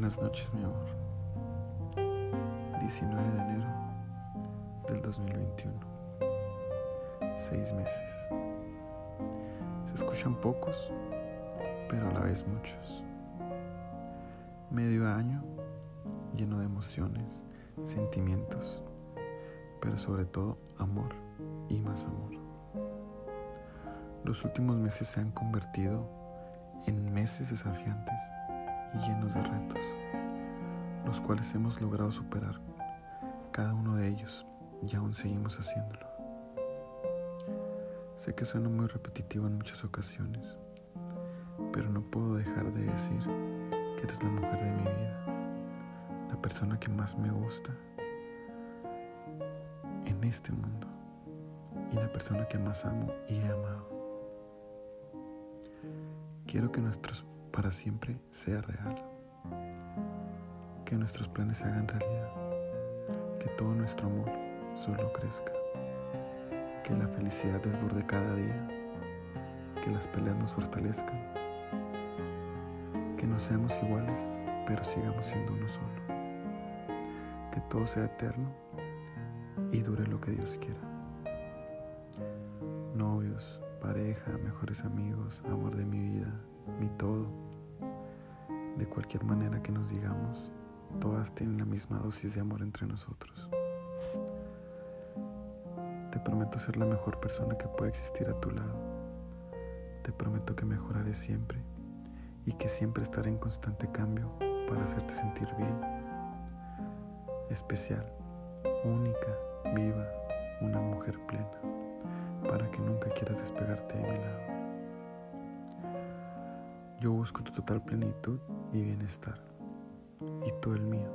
Buenas noches, mi amor. 19 de enero del 2021. Seis meses. Se escuchan pocos, pero a la vez muchos. Medio año lleno de emociones, sentimientos, pero sobre todo amor y más amor. Los últimos meses se han convertido en meses desafiantes y llenos de retos, los cuales hemos logrado superar cada uno de ellos y aún seguimos haciéndolo. Sé que suena muy repetitivo en muchas ocasiones, pero no puedo dejar de decir que eres la mujer de mi vida, la persona que más me gusta en este mundo y la persona que más amo y he amado. Quiero que nuestros para siempre sea real. Que nuestros planes se hagan realidad. Que todo nuestro amor solo crezca. Que la felicidad desborde cada día. Que las peleas nos fortalezcan. Que no seamos iguales, pero sigamos siendo uno solo. Que todo sea eterno y dure lo que Dios quiera. Novios, pareja, mejores amigos, amor de mi vida, mi todo. Cualquier manera que nos digamos, todas tienen la misma dosis de amor entre nosotros. Te prometo ser la mejor persona que pueda existir a tu lado. Te prometo que mejoraré siempre y que siempre estaré en constante cambio para hacerte sentir bien, especial, única, viva, una mujer plena, para que nunca quieras despegarte de mi lado. Yo busco tu total plenitud y bienestar, y tú el mío.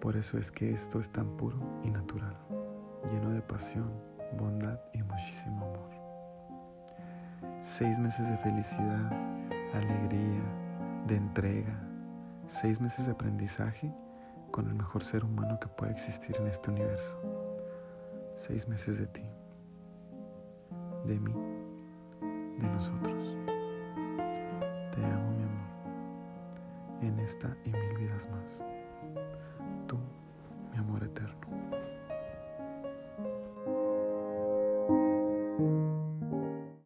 Por eso es que esto es tan puro y natural, lleno de pasión, bondad y muchísimo amor. Seis meses de felicidad, alegría, de entrega, seis meses de aprendizaje con el mejor ser humano que pueda existir en este universo. Seis meses de ti, de mí, de nosotros. En esta y mil vidas más. Tú, mi amor eterno.